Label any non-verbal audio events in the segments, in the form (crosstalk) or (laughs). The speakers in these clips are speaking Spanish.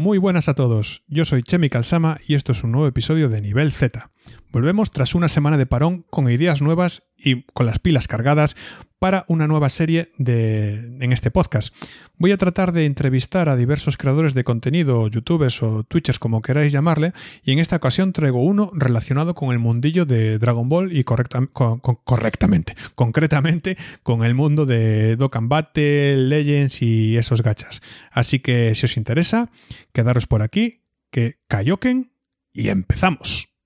Muy buenas a todos, yo soy Chemi Kalsama y esto es un nuevo episodio de Nivel Z. Volvemos tras una semana de parón con ideas nuevas y con las pilas cargadas para una nueva serie de, en este podcast. Voy a tratar de entrevistar a diversos creadores de contenido, youtubers o twitchers como queráis llamarle, y en esta ocasión traigo uno relacionado con el mundillo de Dragon Ball y correctamente, concretamente con el mundo de Dokkan Battle, Legends y esos gachas. Así que si os interesa, quedaros por aquí, que Kaioken y empezamos.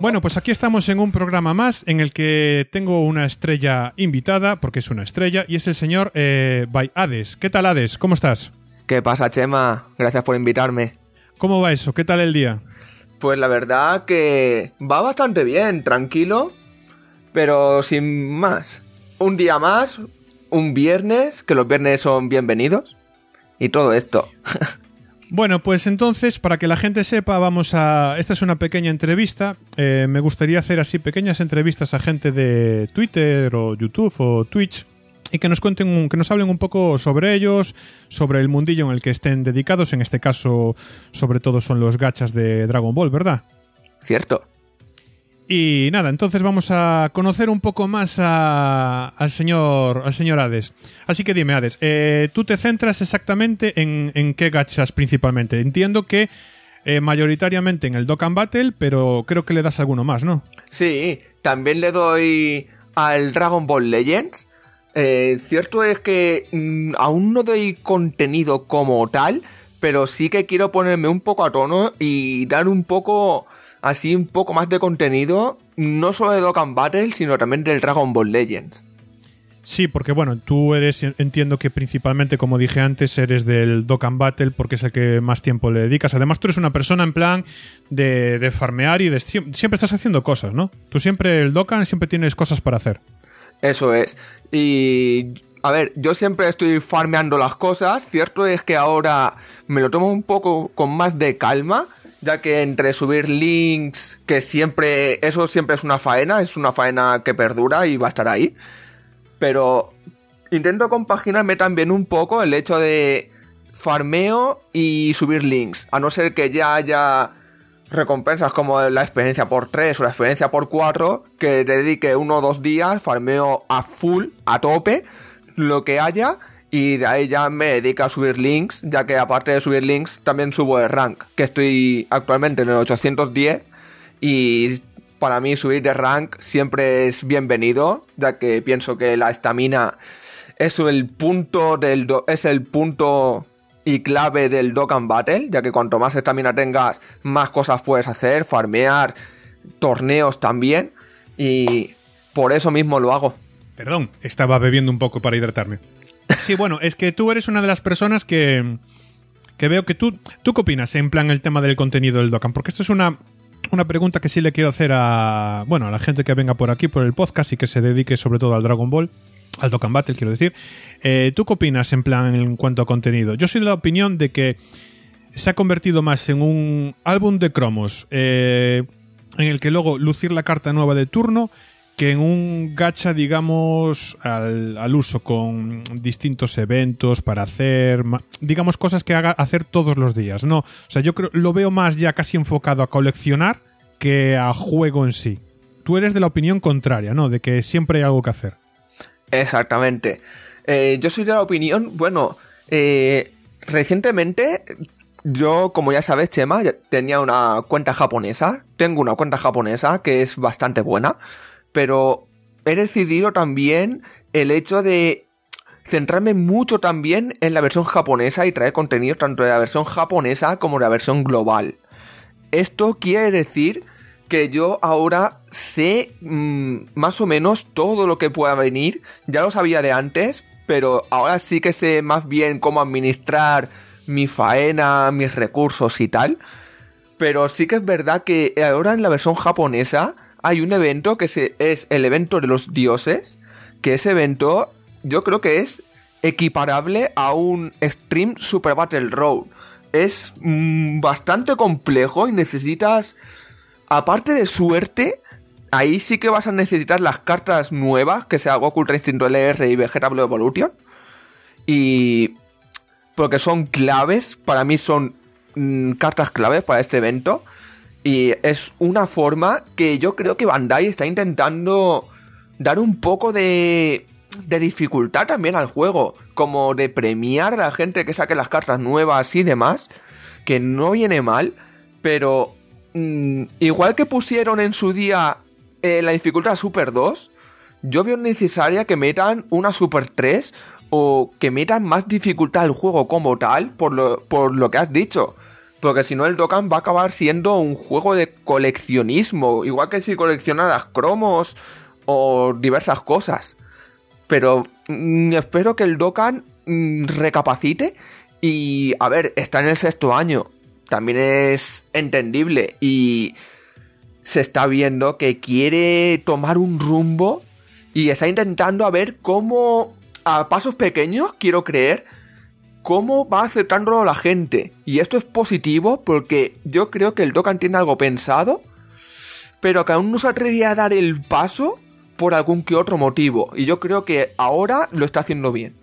Bueno, pues aquí estamos en un programa más en el que tengo una estrella invitada, porque es una estrella, y es el señor eh, By Hades. ¿Qué tal, Hades? ¿Cómo estás? ¿Qué pasa, Chema? Gracias por invitarme. ¿Cómo va eso? ¿Qué tal el día? Pues la verdad que va bastante bien, tranquilo, pero sin más. Un día más, un viernes, que los viernes son bienvenidos, y todo esto. (laughs) Bueno, pues entonces, para que la gente sepa, vamos a. Esta es una pequeña entrevista. Eh, me gustaría hacer así pequeñas entrevistas a gente de Twitter o YouTube o Twitch y que nos cuenten, que nos hablen un poco sobre ellos, sobre el mundillo en el que estén dedicados. En este caso, sobre todo son los gachas de Dragon Ball, ¿verdad? Cierto. Y nada, entonces vamos a conocer un poco más al, señor, al señor Hades. Así que dime, Hades, eh, tú te centras exactamente en, qué gachas principalmente. Entiendo que eh, mayoritariamente en el Dokkan Battle, pero creo que le das alguno más, ¿no? Sí, también le doy al Dragon Ball Legends. Eh, cierto es que mm, aún no doy contenido como tal, pero sí que quiero ponerme un poco a tono y dar un poco así un poco más de contenido, no solo de Dokkan Battle, sino también del Dragon Ball Legends. Sí, porque bueno, tú eres, entiendo que principalmente, como dije antes, eres del Dokkan Battle porque es el que más tiempo le dedicas. Además, tú eres una persona en plan de, de farmear y de, siempre estás haciendo cosas, ¿no? Tú siempre, el Dokkan, siempre tienes cosas para hacer. Eso es. Y a ver, yo siempre estoy farmeando las cosas. Cierto es que ahora me lo tomo un poco con más de calma ya que entre subir links, que siempre, eso siempre es una faena, es una faena que perdura y va a estar ahí. Pero intento compaginarme también un poco el hecho de farmeo y subir links, a no ser que ya haya recompensas como la experiencia por 3 o la experiencia por 4, que dedique uno o dos días, farmeo a full, a tope, lo que haya, y de ahí ya me dedico a subir links, ya que aparte de subir links también subo el rank, que estoy actualmente en el 810 y para mí subir de rank siempre es bienvenido, ya que pienso que la estamina es el punto del es el punto y clave del Dokkan Battle, ya que cuanto más estamina tengas, más cosas puedes hacer, farmear, torneos también y por eso mismo lo hago. Perdón, estaba bebiendo un poco para hidratarme. Sí, bueno, es que tú eres una de las personas que, que veo que tú... ¿Tú qué opinas en plan el tema del contenido del Dokkan? Porque esto es una, una pregunta que sí le quiero hacer a, bueno, a la gente que venga por aquí, por el podcast y que se dedique sobre todo al Dragon Ball, al Dokkan Battle, quiero decir. Eh, ¿Tú qué opinas en plan en cuanto a contenido? Yo soy de la opinión de que se ha convertido más en un álbum de cromos eh, en el que luego lucir la carta nueva de turno que en un gacha, digamos, al, uso con distintos eventos para hacer, digamos, cosas que haga hacer todos los días, ¿no? O sea, yo creo, lo veo más ya casi enfocado a coleccionar que a juego en sí. Tú eres de la opinión contraria, ¿no? De que siempre hay algo que hacer. Exactamente. Eh, yo soy de la opinión, bueno, eh, recientemente yo, como ya sabes, Chema, tenía una cuenta japonesa. Tengo una cuenta japonesa que es bastante buena pero he decidido también el hecho de centrarme mucho también en la versión japonesa y traer contenido tanto de la versión japonesa como de la versión global. Esto quiere decir que yo ahora sé mm, más o menos todo lo que pueda venir. Ya lo sabía de antes, pero ahora sí que sé más bien cómo administrar mi faena, mis recursos y tal. Pero sí que es verdad que ahora en la versión japonesa hay un evento que es el evento de los dioses, que ese evento yo creo que es equiparable a un Stream Super Battle Road. Es mm, bastante complejo y necesitas, aparte de suerte, ahí sí que vas a necesitar las cartas nuevas, que sea Goku Instinto LR y Vegetable Evolution. Y... Porque son claves, para mí son mm, cartas claves para este evento. Y es una forma que yo creo que Bandai está intentando dar un poco de, de dificultad también al juego. Como de premiar a la gente que saque las cartas nuevas y demás. Que no viene mal. Pero mm, igual que pusieron en su día eh, la dificultad Super 2, yo veo necesaria que metan una Super 3 o que metan más dificultad al juego como tal por lo, por lo que has dicho. Porque si no, el Dokkan va a acabar siendo un juego de coleccionismo. Igual que si coleccionaras cromos o diversas cosas. Pero mm, espero que el Dokkan mm, recapacite. Y a ver, está en el sexto año. También es entendible. Y se está viendo que quiere tomar un rumbo. Y está intentando a ver cómo. A pasos pequeños, quiero creer cómo va aceptándolo la gente. Y esto es positivo porque yo creo que el Dokkan tiene algo pensado, pero que aún no se atrevía a dar el paso por algún que otro motivo. Y yo creo que ahora lo está haciendo bien.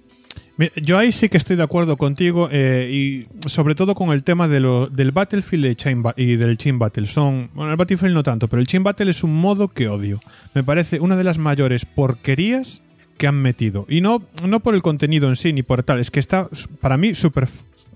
Yo ahí sí que estoy de acuerdo contigo eh, y sobre todo con el tema de lo, del Battlefield y del Chain Battle. Son, bueno, el Battlefield no tanto, pero el Chain Battle es un modo que odio. Me parece una de las mayores porquerías que han metido. Y no, no por el contenido en sí ni por tal, es que está para mí súper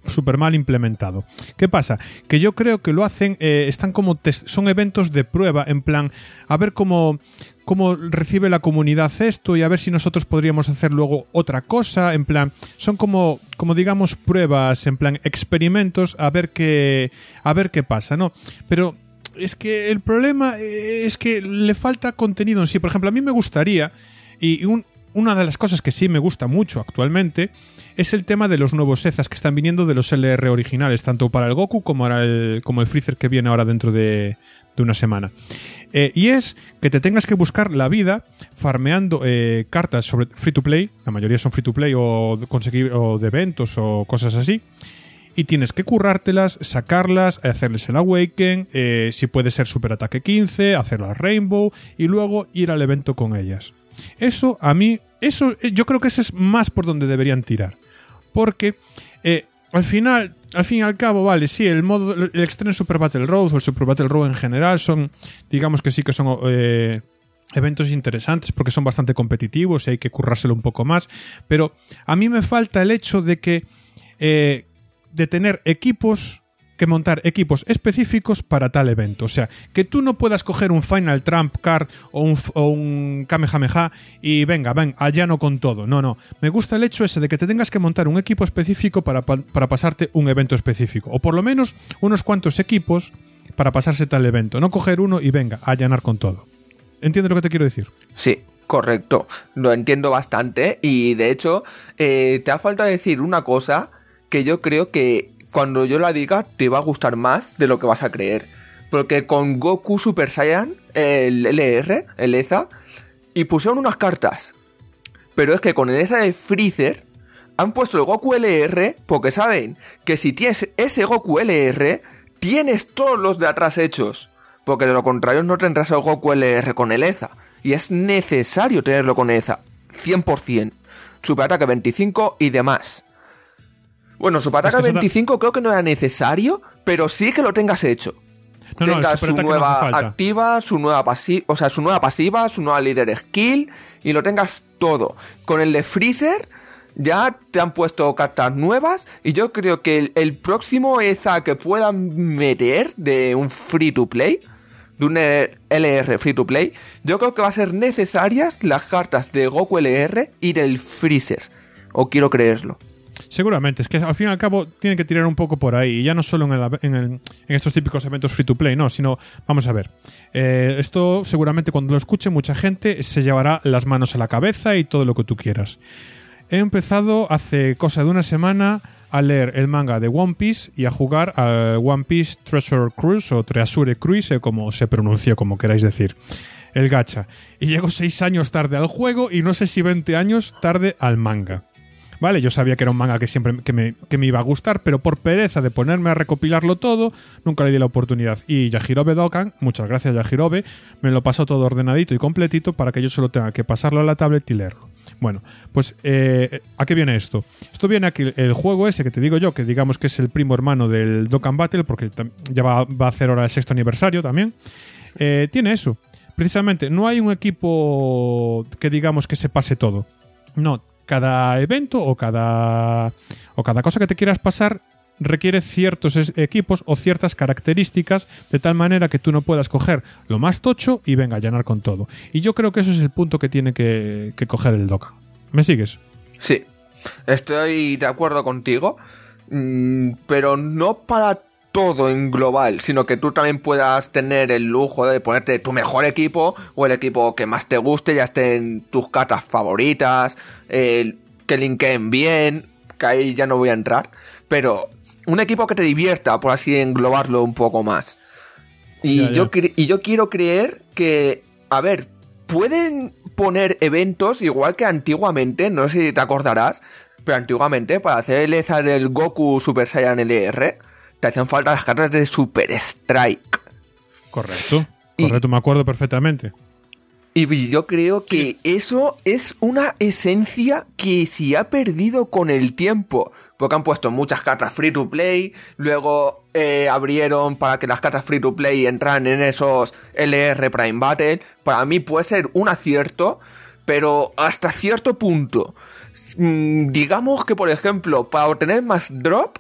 super mal implementado. ¿Qué pasa? Que yo creo que lo hacen, eh, están como son eventos de prueba, en plan, a ver cómo, cómo recibe la comunidad esto y a ver si nosotros podríamos hacer luego otra cosa, en plan, son como, como digamos pruebas, en plan experimentos, a ver qué, a ver qué pasa, ¿no? Pero es que el problema es que le falta contenido en sí. Por ejemplo, a mí me gustaría, y un, una de las cosas que sí me gusta mucho actualmente es el tema de los nuevos Ezas que están viniendo de los LR originales, tanto para el Goku como, el, como el Freezer que viene ahora dentro de, una semana. Eh, y es que te tengas que buscar la vida farmeando eh, cartas sobre free to play, la mayoría son free to play o, conseguir, o de eventos o cosas así. Y tienes que currártelas, sacarlas, hacerles el Awaken, eh, si puede ser Super Ataque 15, hacer la Rainbow y luego ir al evento con ellas. Eso a mí, eso yo creo que ese es más por donde deberían tirar. Porque al final, al fin y al cabo, vale, sí, el modo, el Extreme Super Battle Road o el Super Battle Road en general son, digamos que sí que son eh, eventos interesantes porque son bastante competitivos y hay que currárselo un poco más. Pero a mí me falta el hecho de que, de tener equipos que montar equipos específicos para tal evento. O sea, que tú no puedas coger un Final Trump Card o un, o un Kamehameha y venga, ven, allá no con todo. No, no. Me gusta el hecho ese de que te tengas que montar un equipo específico para, para pasarte un evento específico. O por lo menos unos cuantos equipos para pasarse tal evento. No coger uno y venga, allanar con todo. ¿Entiendes lo que te quiero decir? Sí, correcto. Lo entiendo bastante. Y de hecho, eh, te ha faltado decir una cosa que yo creo que cuando yo la diga te va a gustar más de lo que vas a creer. Porque con Goku Super Saiyan, el LR, el EZA, y pusieron unas cartas. Pero es que con el EZA de Freezer han puesto el Goku LR porque saben que si tienes ese Goku LR, tienes todos los de atrás hechos. Porque de lo contrario no tendrás el Goku LR con el EZA. Y es necesario tenerlo con EZA. 100%. Super ataque 25 y demás. Bueno, su patata 25 creo que no era necesario, pero sí que lo tengas hecho. No, tengas su nueva activa, su nueva pasiva, o sea, su nueva pasiva, su nueva líder skill y lo tengas todo. Con el de Freezer ya te han puesto cartas nuevas y yo creo que el, próximo EZA que puedan meter de un free to play, de un LR free to play, yo creo que va a ser necesarias las cartas de Goku LR y del Freezer. O quiero creerlo. Seguramente, es que al fin y al cabo tienen que tirar un poco por ahí, y ya no solo en, estos típicos eventos free to play, no, sino, vamos a ver, eh, esto seguramente cuando lo escuche mucha gente se llevará las manos a la cabeza y todo lo que tú quieras. He empezado hace cosa de una semana a leer el manga de One Piece y a jugar al One Piece Treasure Cruise o Treasure Cruise, como se pronuncia, como queráis decir. El gacha. Y llego seis años tarde al juego y no sé si 20 años tarde al manga. ¿Vale? Yo sabía que era un manga que siempre que me, que me iba a gustar, pero por pereza de ponerme a recopilarlo todo, nunca le di la oportunidad. Y Yajirobe Dokan, muchas gracias Yajirobe, me lo pasó todo ordenadito y completito para que yo solo tenga que pasarlo a la tablet y leerlo. Bueno, pues eh, ¿a qué viene esto? Esto viene a que el juego ese que te digo yo, que digamos que es el primo hermano del Dokkan Battle, porque ya va, a hacer ahora el sexto aniversario también, eh, tiene eso. Precisamente, no hay un equipo que digamos que se pase todo. No, cada evento o cada, o cada cosa que te quieras pasar requiere ciertos equipos o ciertas características de tal manera que tú no puedas coger lo más tocho y venga a llenar con todo. Y yo creo que eso es el punto que tiene que, coger el Dokkan. ¿Me sigues? Sí, estoy de acuerdo contigo, mm, pero no para todo en global, sino que tú también puedas tener el lujo de ponerte tu mejor equipo o el equipo que más te guste, ya estén tus cartas favoritas, que linkeen bien, que ahí ya no voy a entrar, pero un equipo que te divierta, por así englobarlo un poco más. Y, Yo, y yo quiero creer que, a ver, pueden poner eventos igual que antiguamente, no sé si te acordarás, pero antiguamente para hacer el del Goku Super Saiyan LR te hacían falta las cartas de Super Strike. Correcto, correcto, me acuerdo perfectamente. Y yo creo que eso es una esencia que se ha perdido con el tiempo. Porque han puesto muchas cartas free to play. Luego eh, abrieron para que las cartas free to play entraran en esos LR Prime Battle. Para mí puede ser un acierto. Pero hasta cierto punto. Mm, digamos que, por ejemplo, para obtener más drop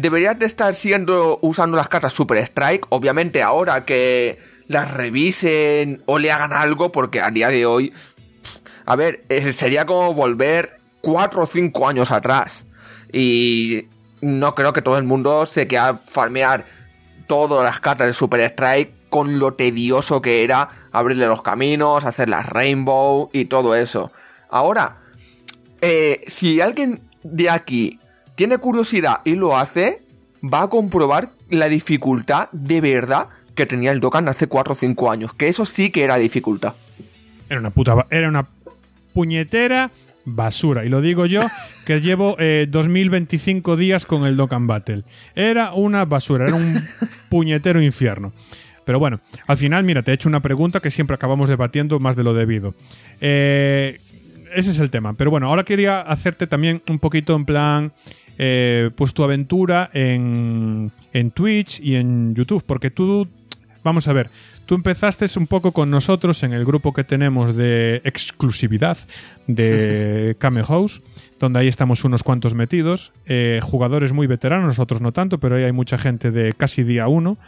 deberías de estar siendo usando las cartas Super Strike. Obviamente ahora que las revisen o le hagan algo, porque a día de hoy, a ver, sería como volver 4 o 5 años atrás. Y no creo que todo el mundo se quede farmear todas las cartas de Super Strike con lo tedioso que era abrirle los caminos, hacer las Rainbow y todo eso. Ahora, eh, si alguien de aquí tiene curiosidad y lo hace, va a comprobar la dificultad de verdad que tenía el Dokkan hace 4 o 5 años. Que eso sí que era dificultad. Era una puta. Era una puñetera basura. Y lo digo yo, que llevo 2025 eh, días con el Dokkan Battle. Era una basura, era un (laughs) puñetero infierno. Pero bueno, al final, mira, te he hecho una pregunta que siempre acabamos debatiendo más de lo debido. Eh, ese es el tema. Pero bueno, ahora quería hacerte también un poquito en plan eh, pues tu aventura en, en Twitch y en YouTube, porque tú, vamos a ver, tú empezaste un poco con nosotros en el grupo que tenemos de exclusividad de Kame House, donde ahí estamos unos cuantos metidos, eh, jugadores muy veteranos, nosotros no tanto, pero ahí hay mucha gente de casi día uno.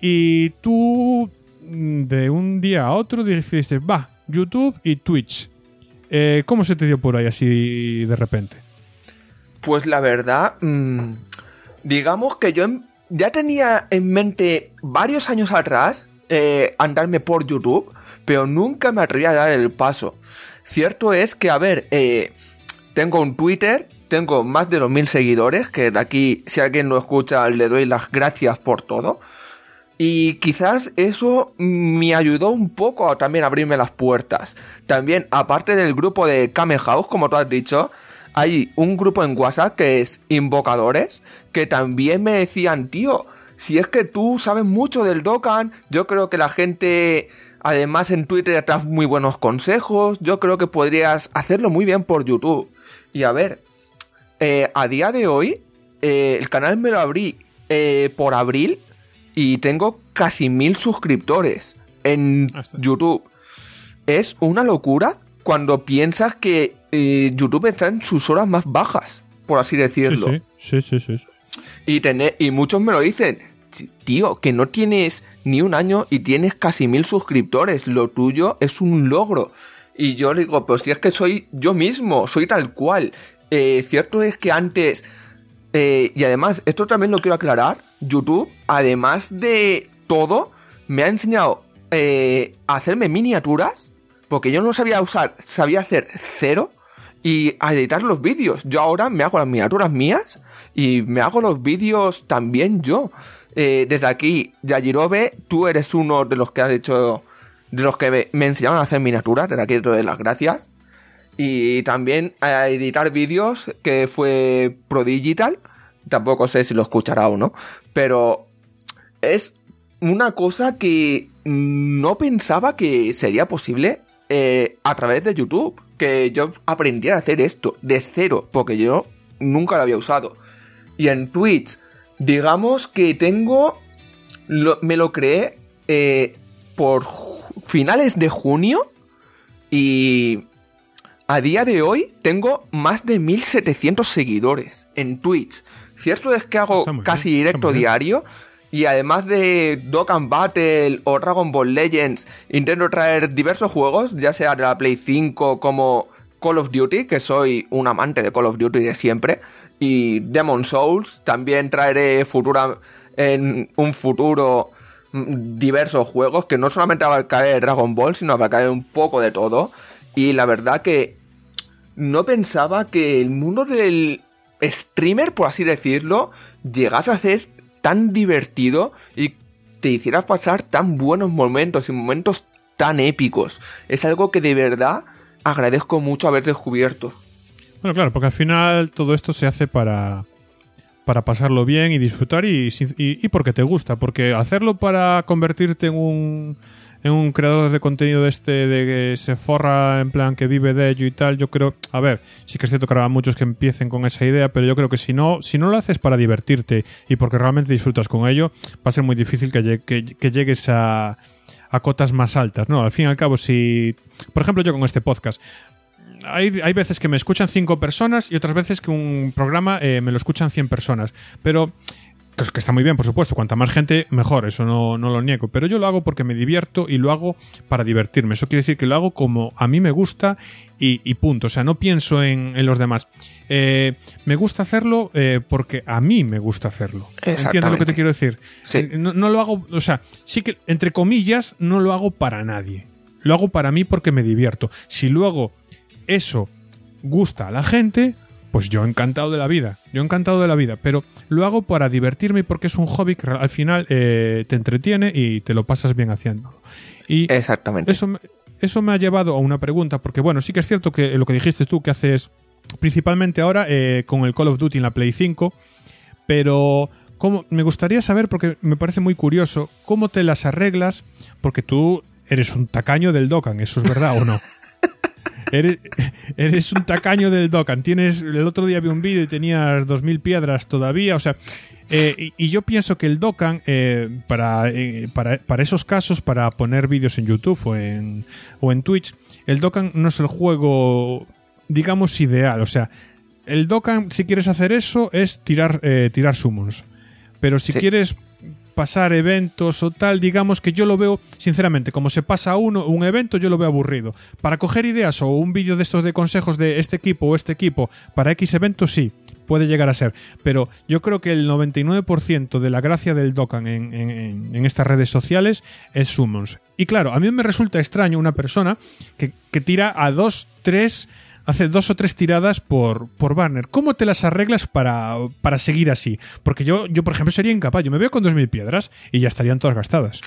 Y tú, de un día a otro, dijiste, va, YouTube y Twitch. Eh, ¿Cómo se te dio por ahí así de repente? Pues la verdad, mm, digamos que yo ya tenía en mente varios años atrás eh, andarme por YouTube, pero nunca me atreví a dar el paso. Cierto es que, a ver, eh, tengo un Twitter, tengo más de 2.000 seguidores, que aquí, si alguien lo escucha, le doy las gracias por todo. Y quizás eso me ayudó un poco a también abrirme las puertas. También, aparte del grupo de Kame House, como tú has dicho, hay un grupo en WhatsApp que es Invocadores, que también me decían, tío, si es que tú sabes mucho del Dokkan, yo creo que la gente, además en Twitter te muy buenos consejos, yo creo que podrías hacerlo muy bien por YouTube. Y a ver, eh, a día de hoy, eh, el canal me lo abrí eh, por abril y tengo casi mil suscriptores en YouTube. Es una locura cuando piensas que YouTube está en sus horas más bajas, por así decirlo. Sí, sí, sí. Y, y muchos me lo dicen, tío, que no tienes ni un año y tienes casi mil suscriptores, lo tuyo es un logro. Y yo le digo, pues si es que soy yo mismo, soy tal cual. Eh, cierto es que antes, eh, y además, esto también lo quiero aclarar, YouTube, además de todo, me ha enseñado eh, a hacerme miniaturas, porque yo no sabía usar, sabía hacer cero, y a editar los vídeos. Yo ahora me hago las miniaturas mías y me hago los vídeos también yo. Eh, desde aquí, Yajirobe, tú eres uno de los que has hecho, de los que me, enseñaron a hacer miniaturas, desde aquí te doy las gracias. y también a editar vídeos que fue Prodigital. Tampoco sé si lo escuchará o no, pero es una cosa que no pensaba que sería posible eh, a través de YouTube. Que yo aprendiera a hacer esto de cero, porque yo nunca lo había usado. Y en Twitch, digamos que tengo. me lo creé eh, por finales de junio. Y a día de hoy tengo más de 1700 seguidores en Twitch. Cierto es que hago casi directo diario. Y además de Dokkan Battle o Dragon Ball Legends, intento traer diversos juegos, ya sea de la Play 5 como Call of Duty, que soy un amante de Call of Duty de siempre, y Demon Souls. También traeré futura, en un futuro mm, diversos juegos que no solamente abarcaré Dragon Ball, sino abarcaré un poco de todo. Y la verdad que no pensaba que el mundo del streamer, por así decirlo, llegase a ser tan divertido y te hicieras pasar tan buenos momentos y momentos tan épicos. Es algo que de verdad agradezco mucho haber descubierto. Bueno, claro, porque al final todo esto se hace para, para pasarlo bien y disfrutar y, y, porque te gusta. Porque hacerlo para convertirte en un, en un creador de contenido de este de que se forra en plan que vive de ello y tal, yo creo, a ver, sí que es cierto que habrá muchos que empiecen con esa idea, pero yo creo que si no, si no lo haces para divertirte y porque realmente disfrutas con ello, va a ser muy difícil que, llegues a, a cotas más altas, ¿no? Al fin y al cabo, si, por ejemplo, yo con este podcast, hay, hay, veces que me escuchan cinco personas y otras veces que un programa eh, me lo escuchan 100 personas. Pero pues que está muy bien, por supuesto. Cuanta más gente, mejor. Eso no, no, lo niego. Pero yo lo hago porque me divierto y lo hago para divertirme. Eso quiere decir que lo hago como a mí me gusta y, punto. O sea, no pienso en, los demás. Eh, me gusta hacerlo eh, porque a mí me gusta hacerlo. ¿Entiendes lo que te quiero decir? No, no lo hago, o sea, sí que, entre comillas, no lo hago para nadie. Lo hago para mí porque me divierto. Si luego eso gusta a la gente, pues yo encantado de la vida, yo encantado de la vida, pero lo hago para divertirme porque es un hobby que al final eh, te entretiene y te lo pasas bien haciendo. Y Exactamente. Eso, eso me ha llevado a una pregunta, porque bueno, sí que es cierto que lo que dijiste tú, que haces principalmente ahora eh, con el Call of Duty en la Play 5, pero ¿cómo? me gustaría saber, porque me parece muy curioso, cómo te las arreglas, porque tú eres un tacaño del Dokkan, ¿eso es verdad o no? (laughs) Eres, un tacaño del Dokkan. Tienes, el otro día vi un vídeo y tenías 2.000 piedras todavía. O sea, eh, y, yo pienso que el Dokkan, eh, para, eh, para, para, esos casos, para poner vídeos en YouTube o en, o en Twitch, el Dokkan no es el juego, digamos, ideal. O sea, el Dokkan, si quieres hacer eso, es tirar, tirar summons. Pero si quieres pasar eventos o tal, digamos que yo lo veo, sinceramente, como se pasa uno, un evento, yo lo veo aburrido. Para coger ideas o un vídeo de estos de consejos de este equipo o este equipo para X eventos, sí, puede llegar a ser. Pero yo creo que el 99% de la gracia del Dokkan en, en, estas redes sociales es Summons. Y claro, a mí me resulta extraño una persona que, que tira a dos, tres hace dos o tres tiradas por, por banner. ¿Cómo te las arreglas para, para seguir así? Porque yo, yo, por ejemplo, sería incapaz. Yo me veo con 2.000 piedras y ya estarían todas gastadas.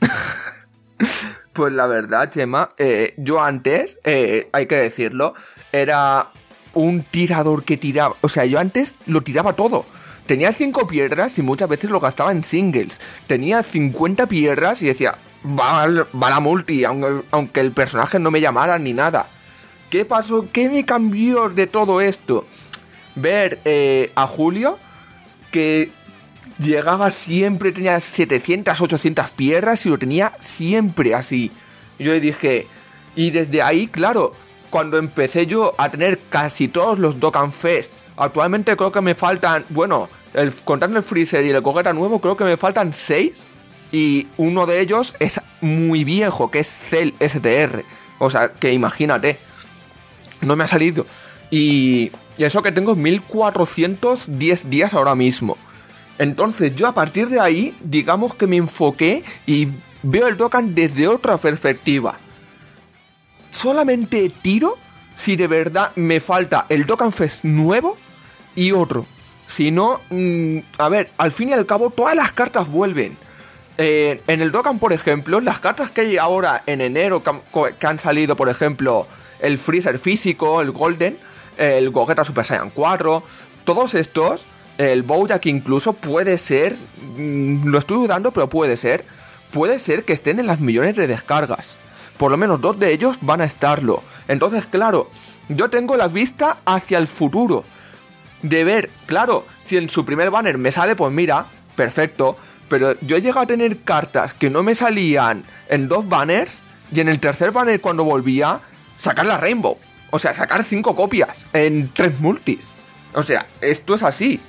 (laughs) pues la verdad, Chema, eh, yo antes, eh, hay que decirlo, era un tirador que tiraba. O sea, yo antes lo tiraba todo. Tenía 5 piedras y muchas veces lo gastaba en singles. Tenía 50 piedras y decía, va, va la multi, aunque, aunque el personaje no me llamara ni nada. ¿Qué pasó? ¿Qué me cambió de todo esto? Ver eh, a Julio que llegaba siempre, tenía 700, 800 piedras y lo tenía siempre así. Yo le dije, y desde ahí, claro, cuando empecé yo a tener casi todos los Dokkan Fest, actualmente creo que me faltan, bueno, el, contando el Freezer y el Cogeta nuevo, creo que me faltan 6. Y uno de ellos es muy viejo, que es Cell STR. O sea, que imagínate no me ha salido. Y, eso que tengo 1410 días ahora mismo. Entonces yo a partir de ahí, digamos que me enfoqué y veo el Dokkan desde otra perspectiva. Solamente tiro si de verdad me falta el Dokkan Fest nuevo y otro. Si no, mm, a ver, al fin y al cabo todas las cartas vuelven. Eh, en el Dokkan, por ejemplo, las cartas que hay ahora en enero que han salido, por ejemplo, el Freezer físico, el Golden, el Gogeta Super Saiyan 4, todos estos, el Bojack incluso puede ser, mm, lo estoy dudando, pero puede ser, puede ser que estén en las millones de descargas. Por lo menos dos de ellos van a estarlo. Entonces, claro, yo tengo la vista hacia el futuro. De ver, claro, si en su primer banner me sale, pues mira, perfecto. Pero yo he llegado a tener cartas que no me salían en dos banners y en el tercer banner cuando volvía, sacar la Rainbow. O sea, sacar cinco copias en tres multis. O sea, esto es así.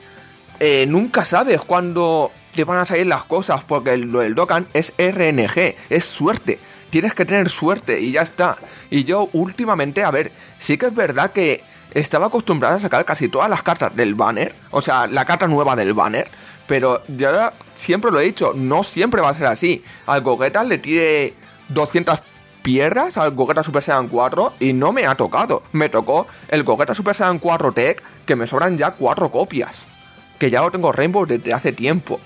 Eh, nunca sabes cuándo te van a salir las cosas porque lo del Dokkan es RNG, es suerte. Tienes que tener suerte y ya está. Y yo últimamente, a ver, sí que es verdad que estaba acostumbrado a sacar casi todas las cartas del banner, o sea, la carta nueva del banner, pero ya siempre lo he dicho, no siempre va a ser así. Al Gogeta le tire 200 piedras al Gogeta Super Saiyan 4 y no me ha tocado. Me tocó el Gogeta Super Saiyan 4 Tech, que me sobran ya 4 copias. Que ya lo tengo Rainbow desde hace tiempo.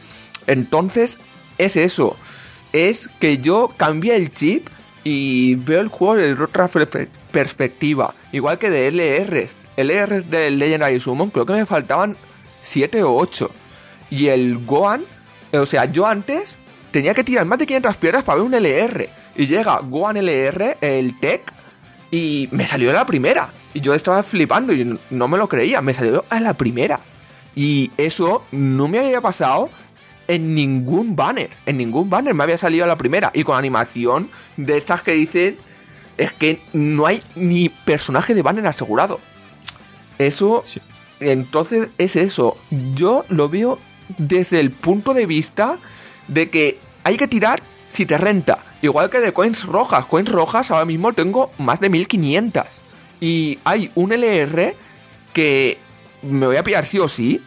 Entonces, es eso. Es que yo cambié el chip y veo el juego desde otra perspectiva. Igual que de LRs. LRs del Legendary Summon creo que me faltaban 7 o 8. Y el Gohan, o sea, yo antes tenía que tirar más de 500 piedras para ver un LR. Y llega Gohan LR, el Tech, y me salió a la primera. Y yo estaba flipando y no me lo creía, me salió a la primera. Y eso no me había pasado en ningún banner. En ningún banner me había salido a la primera. Y con animación de estas que dicen. Es que no hay ni personaje de banner asegurado. Eso. Entonces es eso. Yo lo veo desde el punto de vista de que hay que tirar si te renta. Igual que de coins rojas. Coins rojas ahora mismo tengo más de 1500. Y hay un LR que me voy a pillar sí o sí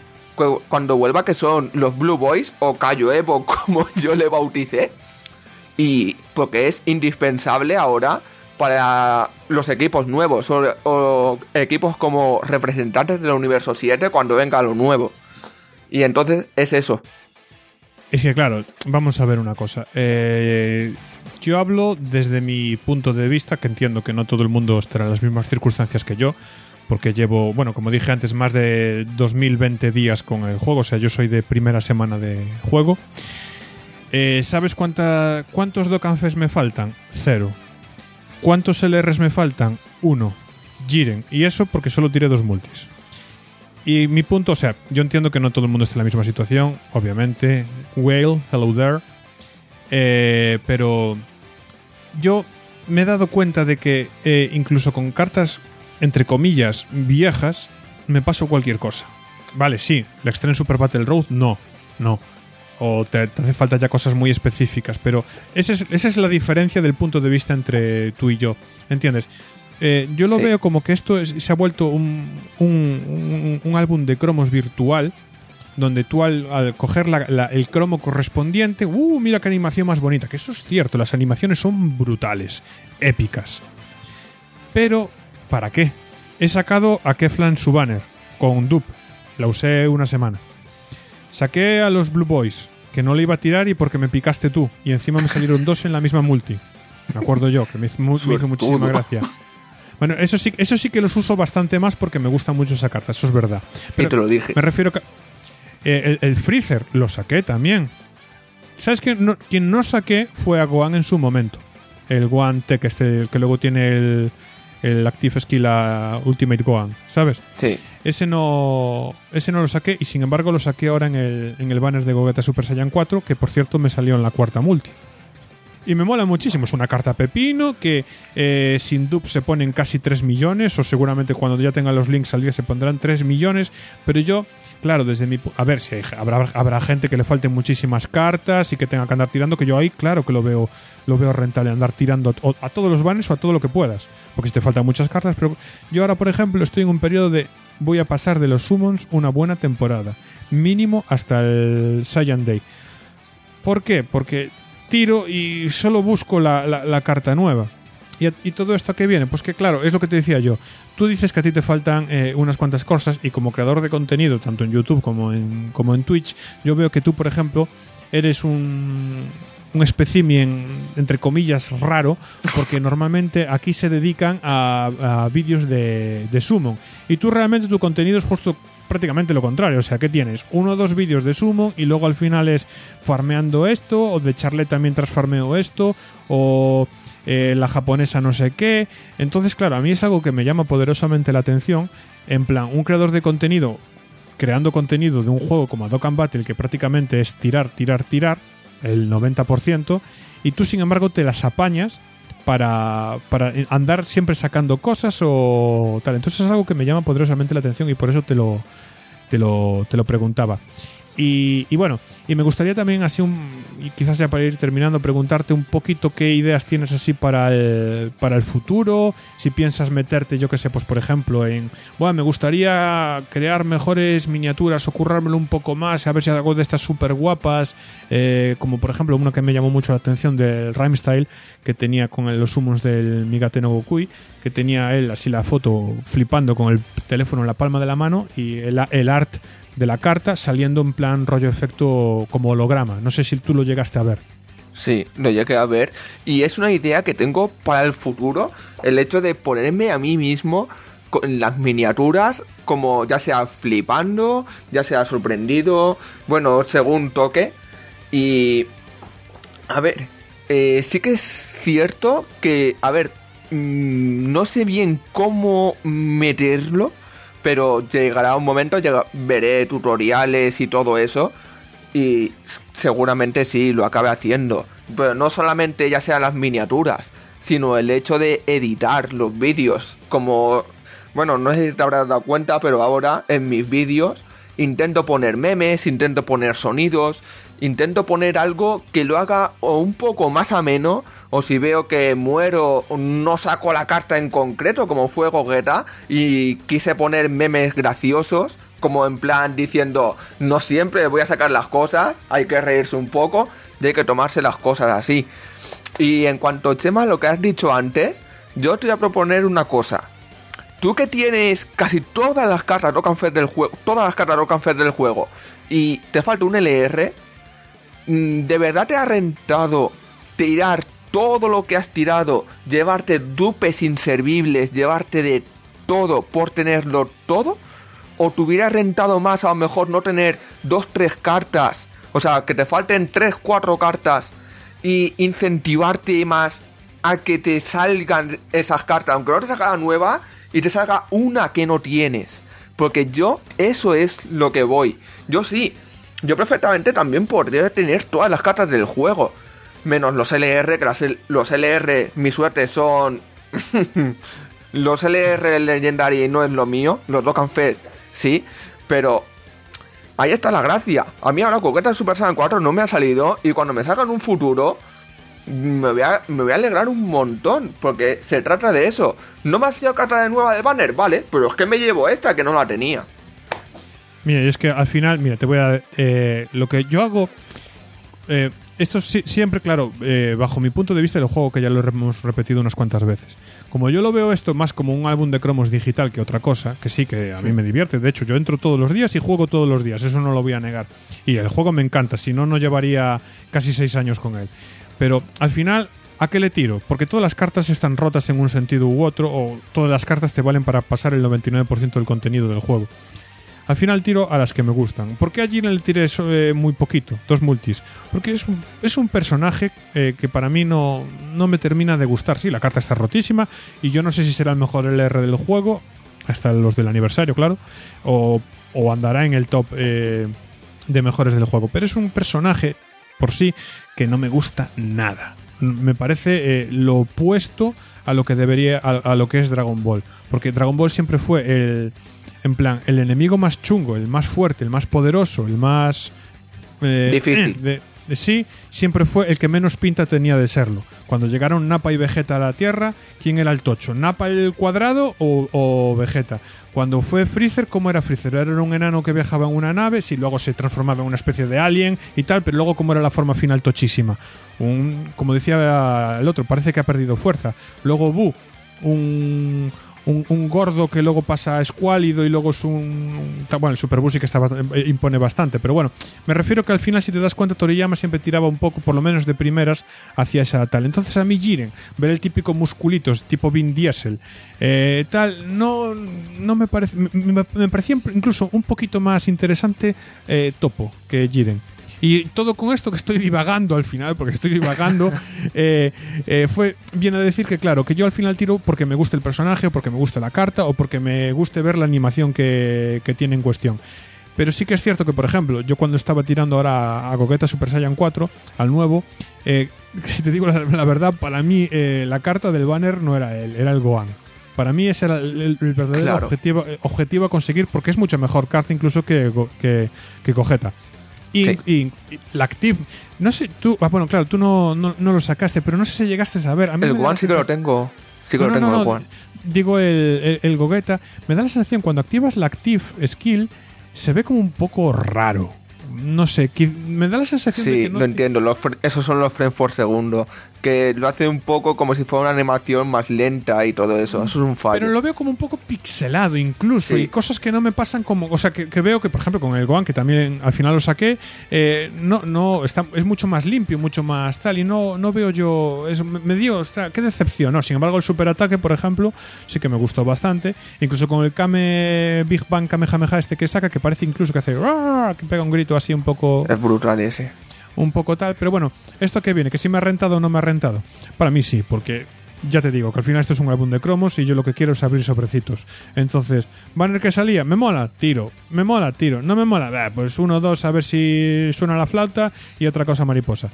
cuando vuelva, que son los Blue Boys o Cayo Evo, (laughs) como yo le bauticé. Y porque es indispensable ahora para los equipos nuevos o, equipos como representantes del universo 7 cuando venga lo nuevo. Y entonces es eso. Es que claro, vamos a ver una cosa. Eh, yo hablo desde mi punto de vista, que entiendo que no todo el mundo estará en las mismas circunstancias que yo, porque llevo, bueno, como dije antes, más de 2020 días con el juego, o sea, yo soy de primera semana de juego. Eh, ¿Sabes cuánta, cuántos Dokkan me faltan? Cero. ¿Cuántos LRs me faltan? Uno. Jiren. Y eso porque solo tiré dos multis. Y mi punto, o sea, yo entiendo que no todo el mundo está en la misma situación, obviamente. Whale, hello there. Eh, pero yo me he dado cuenta de que eh, incluso con cartas entre comillas, viejas, me paso cualquier cosa. Vale, sí, la Extreme Super Battle Road, no, no. O te, hace falta ya cosas muy específicas, pero esa es, esa es, la diferencia del punto de vista entre tú y yo, ¿entiendes? Eh, yo lo veo como que esto se ha vuelto un, un, un, álbum de cromos virtual, donde tú al, coger el cromo correspondiente, ¡uh! Mira qué animación más bonita, que eso es cierto, las animaciones son brutales, épicas. Pero ¿Para qué? He sacado a Keflan su banner con dupe. La usé una semana. Saqué a los Blue Boys, que no le iba a tirar y porque me picaste tú. Y encima me salieron dos en la misma multi. Me acuerdo yo, que me, hizo muchísima gracia. (laughs) Bueno, eso sí, eso sí que los uso bastante más porque me gusta mucho esa carta, eso es verdad. Pero te lo dije. Me refiero que. Eh, el, Freezer lo saqué también. ¿Sabes quién no, quien no saqué fue a Gohan en su momento? El Gohan Tech, este, que luego tiene el, el Active Skill a Ultimate Gohan, ¿sabes? Sí. Ese no, ese no lo saqué y sin embargo lo saqué ahora en el, en el banner de Gogeta Super Saiyan 4, que por cierto me salió en la cuarta multi. Y me mola muchísimo. Es una carta pepino que eh, sin dub se ponen casi 3 millones, o seguramente cuando ya tenga los links al día se pondrán 3 millones. Pero yo Claro, desde mi. A ver, si habrá, habrá gente que le falten muchísimas cartas y que tenga que andar tirando, que yo ahí, claro que lo veo, lo veo rentable, andar tirando a, todos los banners o a todo lo que puedas. Porque si te faltan muchas cartas, pero yo ahora, por ejemplo, estoy en un periodo de. Voy a pasar de los summons una buena temporada. Mínimo hasta el Saiyan Day. ¿Por qué? Porque tiro y solo busco la carta nueva. ¿Y, todo esto que viene? Pues que claro, es lo que te decía yo. Tú dices que a ti te faltan eh, unas cuantas cosas y como creador de contenido, tanto en YouTube como en, como en Twitch, yo veo que tú, por ejemplo, eres un, un espécimen, entre comillas, raro, porque normalmente aquí se dedican a, a vídeos de, de Summon. Y tú realmente tu contenido es justo prácticamente lo contrario. O sea, que tienes uno o dos vídeos de Summon y luego al final es farmeando esto, o de charleta mientras farmeo esto, o eh, la japonesa no sé qué. Entonces, claro, a mí es algo que me llama poderosamente la atención. En plan, un creador de contenido creando contenido de un juego como Dokkan Battle, que prácticamente es tirar, tirar, tirar, el 90%, y tú sin embargo te las apañas para, para andar siempre sacando cosas o tal. Entonces es algo que me llama poderosamente la atención y por eso te lo, te lo, te lo preguntaba. Y, bueno, y me gustaría también así un, y quizás ya para ir terminando, preguntarte un poquito qué ideas tienes así para el, para el futuro, si piensas meterte, yo que sé, pues por ejemplo, en, bueno, me gustaría crear mejores miniaturas o un poco más, a ver si hago de estas súper guapas, eh, como por ejemplo uno que me llamó mucho la atención del Rhyme Style, que tenía con los humos del Migate no Gokui, que tenía él así la foto flipando con el teléfono en la palma de la mano y el, el art de la carta saliendo en plan rollo efecto como holograma. No sé si tú lo llegaste a ver. Sí, lo llegué a ver. Y es una idea que tengo para el futuro. El hecho de ponerme a mí mismo con las miniaturas, como ya sea flipando, ya sea sorprendido, bueno, según toque. Y... A ver, eh, sí que es cierto que, a ver, mmm, no sé bien cómo meterlo pero llegará un momento, llega, veré tutoriales y todo eso, y seguramente sí, lo acabe haciendo. Pero no solamente ya sean las miniaturas, sino el hecho de editar los vídeos. Como, bueno, no sé si te habrás dado cuenta, pero ahora en mis vídeos intento poner memes, intento poner sonidos, intento poner algo que lo haga o un poco más ameno, o si veo que muero, no saco la carta en concreto, como fue Gogeta, y quise poner memes graciosos, como en plan diciendo, no siempre voy a sacar las cosas, hay que reírse un poco, y hay que tomarse las cosas así. Y en cuanto a Chema, lo que has dicho antes, yo te voy a proponer una cosa. Tú que tienes casi todas las cartas Rock and del juego, todas las cartas Rock and del juego, y te falta un LR, ¿de verdad te ha rentado tirar todo lo que has tirado, llevarte dupes inservibles, llevarte de todo por tenerlo todo? ¿O te hubiera rentado más a lo mejor no tener dos, tres cartas? O sea, que te falten tres, cuatro cartas y incentivarte más a que te salgan esas cartas, aunque no te salga la nueva y te salga una que no tienes. Porque yo, eso es lo que voy. Yo sí, yo perfectamente también podría tener todas las cartas del juego. Menos los LR, que las, los LR, mi suerte son... (laughs) los LR Legendary no es lo mío. Los Dokkan Fest, sí. Pero ahí está la gracia. A mí ahora Coqueta Super Saiyan 4 no me ha salido. Y cuando me salga en un futuro, me voy, a, me voy a alegrar un montón. Porque se trata de eso. No me ha sido carta de nueva del banner, vale. Pero es que me llevo esta que no la tenía. Mira, es que al final, mira, te voy a. Eh, lo que yo hago. Eh, esto sí, siempre, claro, eh, bajo mi punto de vista del juego, que ya lo hemos repetido unas cuantas veces. Como yo lo veo esto más como un álbum de cromos digital que otra cosa, que sí, que a sí. mí me divierte. De hecho, yo entro todos los días y juego todos los días, eso no lo voy a negar. Y el juego me encanta, si no, no llevaría casi seis años con él. Pero al final, ¿a qué le tiro? Porque todas las cartas están rotas en un sentido u otro, o todas las cartas te valen para pasar el 99% del contenido del juego. Al final tiro a las que me gustan. ¿Por qué allí le tiré eh, muy poquito? Dos multis. Porque es un, es un personaje eh, que para mí no, no me termina de gustar. Sí, la carta está rotísima y yo no sé si será el mejor LR del juego, hasta los del aniversario, claro, o, o andará en el top eh, de mejores del juego. Pero es un personaje por sí que no me gusta nada. Me parece eh, lo opuesto a lo que debería a, a lo que es Dragon Ball. Porque Dragon Ball siempre fue el en plan, el enemigo más chungo, el más fuerte, el más poderoso, el más... Eh, Difícil. De, sí, siempre fue el que menos pinta tenía de serlo. Cuando llegaron Napa y Vegeta a la Tierra, ¿quién era el tocho? ¿Napa el cuadrado o, Vegeta? Cuando fue Freezer, ¿cómo era Freezer? Era un enano que viajaba en una nave, si luego se transformaba en una especie de alien y tal, pero luego cómo era la forma final tochísima. Un, como decía el otro, parece que ha perdido fuerza. Luego Bu, un un, gordo que luego pasa escuálido y luego es un... Bueno, el Superbus sí que está eh, impone bastante, pero bueno, me refiero que al final, si te das cuenta, Toriyama siempre tiraba un poco, por lo menos de primeras, hacia esa tal. Entonces a mí Jiren, ver el típico musculitos, tipo Vin Diesel, eh, tal, no, no me parece... Me- me parecía incluso un poquito más interesante eh, Topo que Jiren. Y todo con esto que estoy divagando al final, porque estoy divagando, (laughs) eh, eh, fue viene a decir que, claro, que yo al final tiro porque me gusta el personaje, porque me gusta la carta o porque me guste ver la animación que, que tiene en cuestión. Pero sí que es cierto que, por ejemplo, yo cuando estaba tirando ahora a Gogeta Super Saiyan 4, al nuevo, eh, (laughs) si te digo la, la verdad, para mí eh, la carta del banner no era él, era el Gohan. Para mí ese era el, verdadero Claro. objetivo, eh, objetivo a conseguir porque es mucho mejor carta incluso que, que, que Gogeta. Y, Sí. y- y la Active, no sé, tú, ah, bueno, claro, tú no, no, no lo sacaste, pero no sé si llegaste a saber. A mí El One sí que lo tengo. Sí que no, lo tengo el One. Digo el, el, el Gogeta. Me da la sensación cuando activas la Active Skill se ve como un poco raro. No sé, me da la sensación de Sí, que no lo ti- entiendo. Los esos son los frames por segundo. Que lo hace un poco como si fuera una animación más lenta y todo eso. Eso es un fallo. Pero lo veo como un poco pixelado incluso Sí. y cosas que no me pasan como, o sea, que, que veo que por ejemplo con el Gohan que también al final lo saqué, eh, no, no, está, es mucho más limpio, mucho más tal y no, no veo yo, es, me dio, ostras, qué decepción, no, sin embargo el superataque por ejemplo sí que me gustó bastante, incluso con el Kame Big Bang Kamehameha este que saca que parece incluso que hace, que pega un grito así un poco Es brutal ese. Un poco tal, pero bueno, ¿esto qué viene? ¿Que si me ha rentado o no me ha rentado? Para mí sí, porque ya te digo que al final esto es un álbum de cromos y yo lo que quiero es abrir sobrecitos. Entonces, banner que salía, me mola, tiro, me mola, tiro, no me mola, bah, pues uno, dos, a ver si suena la flauta y otra cosa mariposa.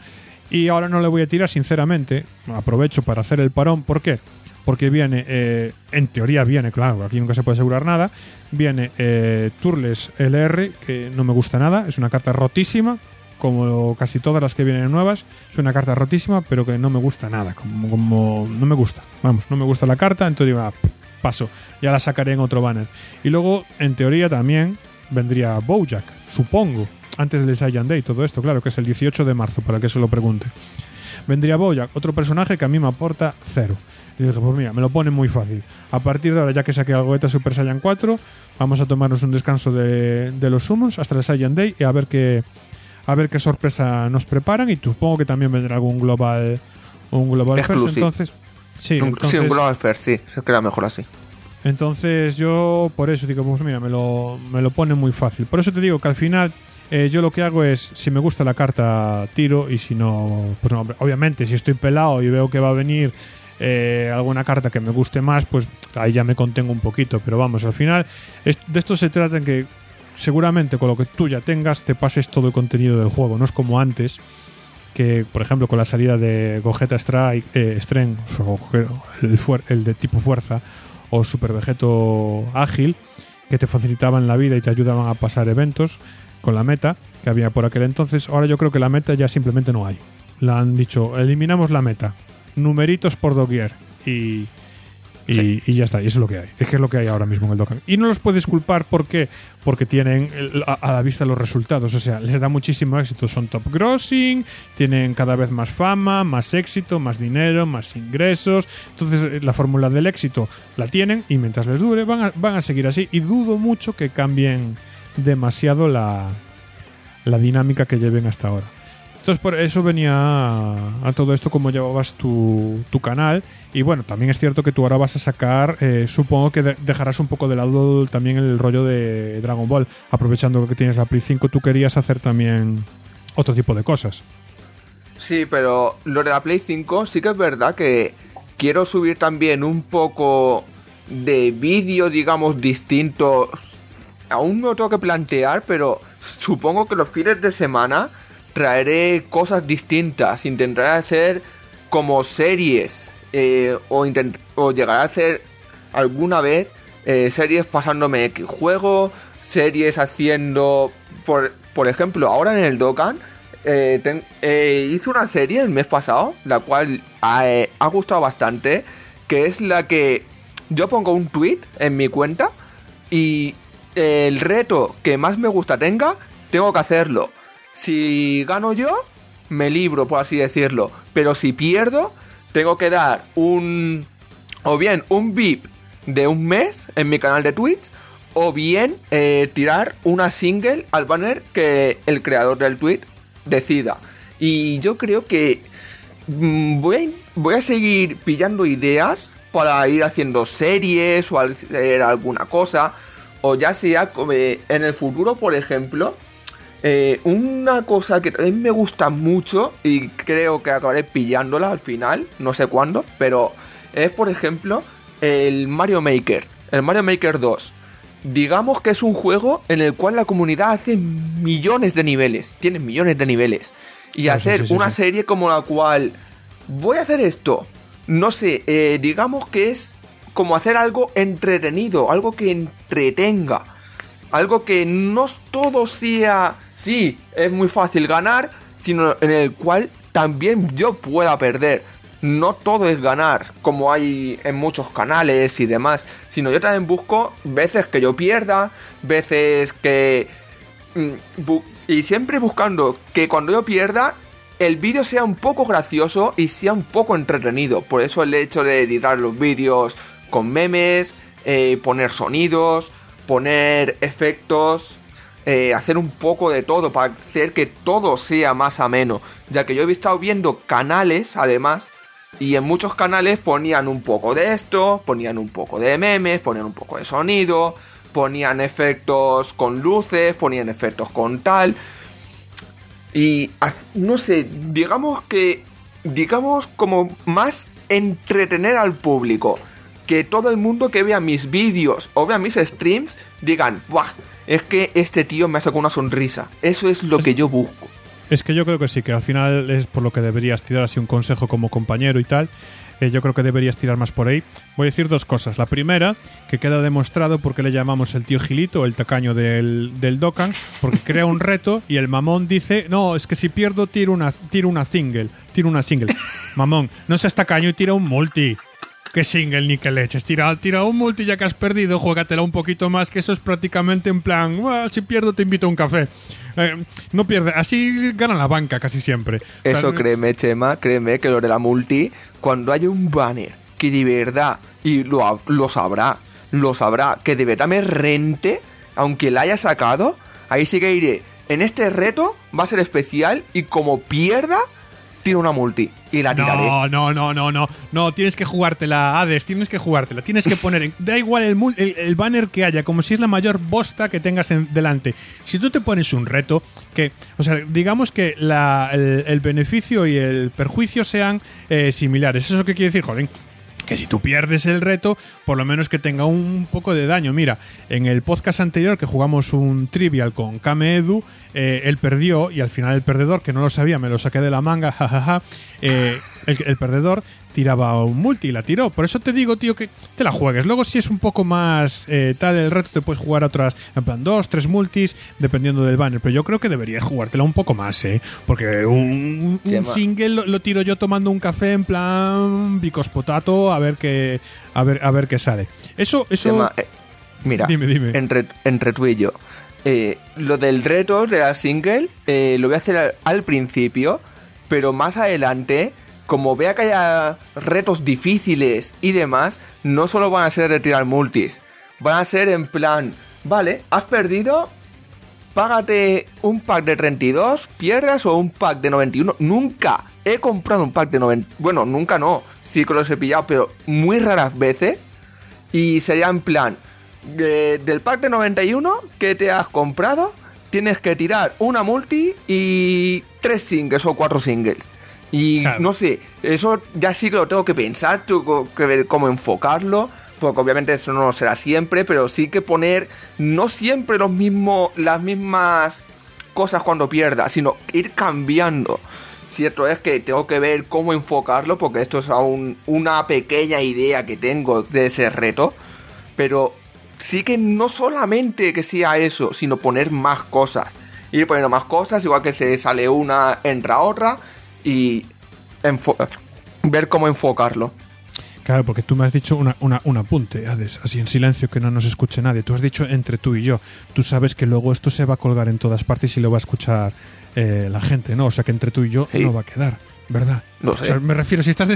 Y ahora no le voy a tirar, sinceramente, aprovecho para hacer el parón, ¿por qué? Porque viene, eh, en teoría viene, claro, aquí nunca se puede asegurar nada, viene eh, Turles LR, que no me gusta nada, es una carta rotísima, como casi todas las que vienen nuevas, es una carta rotísima, pero que no me gusta nada, como, como no me gusta, vamos, no me gusta la carta, entonces digo, ah, paso, ya la sacaré en otro banner. Y luego, en teoría también, vendría Bojack, supongo, antes del Saiyan Day, todo esto, claro, que es el 18 de marzo, para que se lo pregunte. Vendría Bojack, otro personaje que a mí me aporta cero. Y dije, pues mira, me lo pone muy fácil. A partir de ahora, ya que saqué algo de Super Saiyan 4, vamos a tomarnos un descanso de, de los summons hasta el Saiyan Day y a ver qué, a ver qué sorpresa nos preparan. Y supongo que también vendrá algún global, un global First, entonces. Sí, Un- entonces, sí, un Global First, sí. Se queda mejor así. entonces yo por eso digo, pues mira, me lo, me lo pone muy fácil. Por eso te digo que al final eh, yo lo que hago es, si me gusta la carta, tiro y si no, pues no, obviamente si estoy pelado y veo que va a venir eh, alguna carta que me guste más, pues ahí ya me contengo un poquito. Pero vamos, al final es- de esto se trata en que seguramente con lo que tú ya tengas te pases todo el contenido del juego. No es como antes que, por ejemplo, con la salida de Gogeta Strike, eh, Strength, o el, el de tipo fuerza, o Super Vegeto Ágil, que te facilitaban la vida y te ayudaban a pasar eventos con la meta que había por aquel entonces. Ahora yo creo que la meta ya simplemente no hay. La han dicho, eliminamos la meta, numeritos por doquier y, y, ya está, y eso es lo que hay. Es que es lo que hay ahora mismo en el Dokkan. Y no los puedes culpar porque, porque tienen a la vista los resultados. O sea, les da muchísimo éxito. Son top grossing, tienen cada vez más fama, más éxito, más dinero, más ingresos. Entonces, eh, la fórmula del éxito la tienen y mientras les dure van a, van a seguir así. Y dudo mucho que cambien demasiado la, la dinámica que lleven hasta ahora. Entonces, por eso venía a, todo esto como llevabas tu, tu canal. Y bueno, también es cierto que tú ahora vas a sacar, eh, supongo que de- dejarás un poco de lado también el rollo de Dragon Ball. Aprovechando que tienes la Play 5, tú querías hacer también otro tipo de cosas. Sí, pero lo de la Play 5 sí que es verdad que quiero subir también un poco de vídeo, digamos, distinto. Aún me tengo que plantear, pero supongo que los fines de semana traeré cosas distintas. Intentaré hacer como series. eh, o, o llegaré a hacer alguna vez eh, series pasándome juego, series haciendo, por, por ejemplo, ahora en el Dokkan, eh, hice una serie el mes pasado, la cual ha gustado bastante, que es la que yo pongo un tweet en mi cuenta y el reto que más me gusta tenga, tengo que hacerlo. Si gano yo, me libro, por así decirlo. Pero si pierdo, tengo que dar un... O bien un VIP de un mes en mi canal de Twitch o bien eh, tirar una single al banner que el creador del tweet decida. Y yo creo que mm, voy, a, voy a seguir pillando ideas para ir haciendo series o hacer alguna cosa. O ya sea eh, en el futuro, por ejemplo, eh, una cosa que también me gusta mucho y creo que acabaré pillándola al final, no sé cuándo, pero es por ejemplo el Mario Maker, el Mario Maker 2 digamos que es un juego en el cual la comunidad hace millones de niveles, tiene millones de niveles. Y hacer una serie como la cual voy a hacer esto, no sé, eh, digamos que es como hacer algo entretenido, algo que entretenga, algo que no todo sea, sí, es muy fácil ganar, sino en el cual también yo pueda perder no todo es ganar, como hay en muchos canales y demás, sino yo también busco veces que yo pierda, veces que... Mm, y siempre buscando que cuando yo pierda, el vídeo sea un poco gracioso y sea un poco entretenido. Por eso el hecho de editar los vídeos con memes, eh, poner sonidos, poner efectos, eh, hacer un poco de todo para hacer que todo sea más ameno. Ya que yo he estado viendo canales, además, y en muchos canales ponían un poco de esto, ponían un poco de memes, ponían un poco de sonido, ponían efectos con luces, ponían efectos con tal. Y no sé, digamos que, digamos como más entretener al público. Que todo el mundo que vea mis vídeos o vea mis streams digan, ¡buah! Es que este tío me ha sacado una sonrisa. Eso es lo que yo busco. Es que yo creo que sí, que al final es por lo que deberías tirar así un consejo como compañero y tal. Eh, yo creo que deberías tirar más por ahí. Voy a decir dos cosas. La primera, que queda demostrado por qué le llamamos el tío Gilito, el tacaño del, del Dokkan, porque crea un reto y el mamón dice, no, es que si pierdo tiro una, tiro una single, tiro una single. Mamón, no seas tacaño y tira un multi que single ni que leches. Tira, tira un multi ya que has perdido, juégatela un poquito más, que eso es prácticamente en plan, si pierdo te invito a un café. Eh, no pierde, así gana la banca casi siempre. Eso créeme, Chema, créeme que lo de la multi, cuando hay un banner que de verdad, y lo, lo sabrá, lo sabrá, que de verdad me rente, aunque la haya sacado, ahí sí que iré. En este reto va a ser especial y como pierda, tiro una multi y la tiraré. No, no, no, no, no. No, tienes que jugártela, Hades, tienes que jugártela. Tienes que poner, (laughs) da igual el, el, banner que haya, como si es la mayor bosta que tengas en, delante. Si tú te pones un reto, que, o sea, digamos que la, el, beneficio y el perjuicio sean eh, similares. ¿Eso qué quiere decir, joder? Que si tú pierdes el reto, por lo menos que tenga un poco de daño. Mira, en el podcast anterior que jugamos un trivial con Kame Edu, eh, él perdió y al final el perdedor, que no lo sabía, me lo saqué de la manga, (laughs) jajaja, eh, el, perdedor tiraba un multi y la tiró. Por eso te digo, tío, que te la juegues. Luego, si es un poco más eh, tal el reto, te puedes jugar otras, en plan, dos, tres multis, dependiendo del banner. Pero yo creo que deberías jugártela un poco más, ¿eh? Porque un, single lo, tiro yo tomando un café en plan bicos potato a ver qué, a ver, a ver qué sale. Eso, eso. Eh, mira, dime, dime. Entre, entre tú y yo. Eh, lo del reto de la single lo voy a hacer al principio, pero más adelante como vea que haya retos difíciles y demás, no solo van a ser retirar multis, van a ser en plan, vale, has perdido, págate un pack de 32, pierdas o un pack de 91. Nunca he comprado un pack de 90. Bueno, nunca no, sí que los he pillado, pero muy raras veces. Y sería en plan, del pack de 91 que te has comprado, tienes que tirar una multi y tres singles o cuatro singles. Y no sé, eso ya sí que lo tengo que pensar, tengo que ver cómo enfocarlo, porque obviamente eso no será siempre, pero sí que poner no siempre los mismos, las mismas cosas cuando pierda, sino ir cambiando. Cierto es que tengo que ver cómo enfocarlo, porque esto es aún una pequeña idea que tengo de ese reto, pero sí que no solamente que sea eso, sino poner más cosas. Ir poniendo más cosas, igual que se sale una, entra otra, y ver cómo enfocarlo. Claro, porque tú me has dicho una, un apunte, Hades, así en silencio que no nos escuche nadie. Tú has dicho entre tú y yo. Tú sabes que luego esto se va a colgar en todas partes y lo va a escuchar eh, la gente, ¿no? O sea que entre tú y yo no va a quedar. ¿Verdad? No O sé. sea, me refiero, si estás,